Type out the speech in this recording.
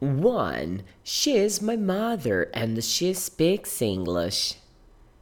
One, she is my mother and she speaks English.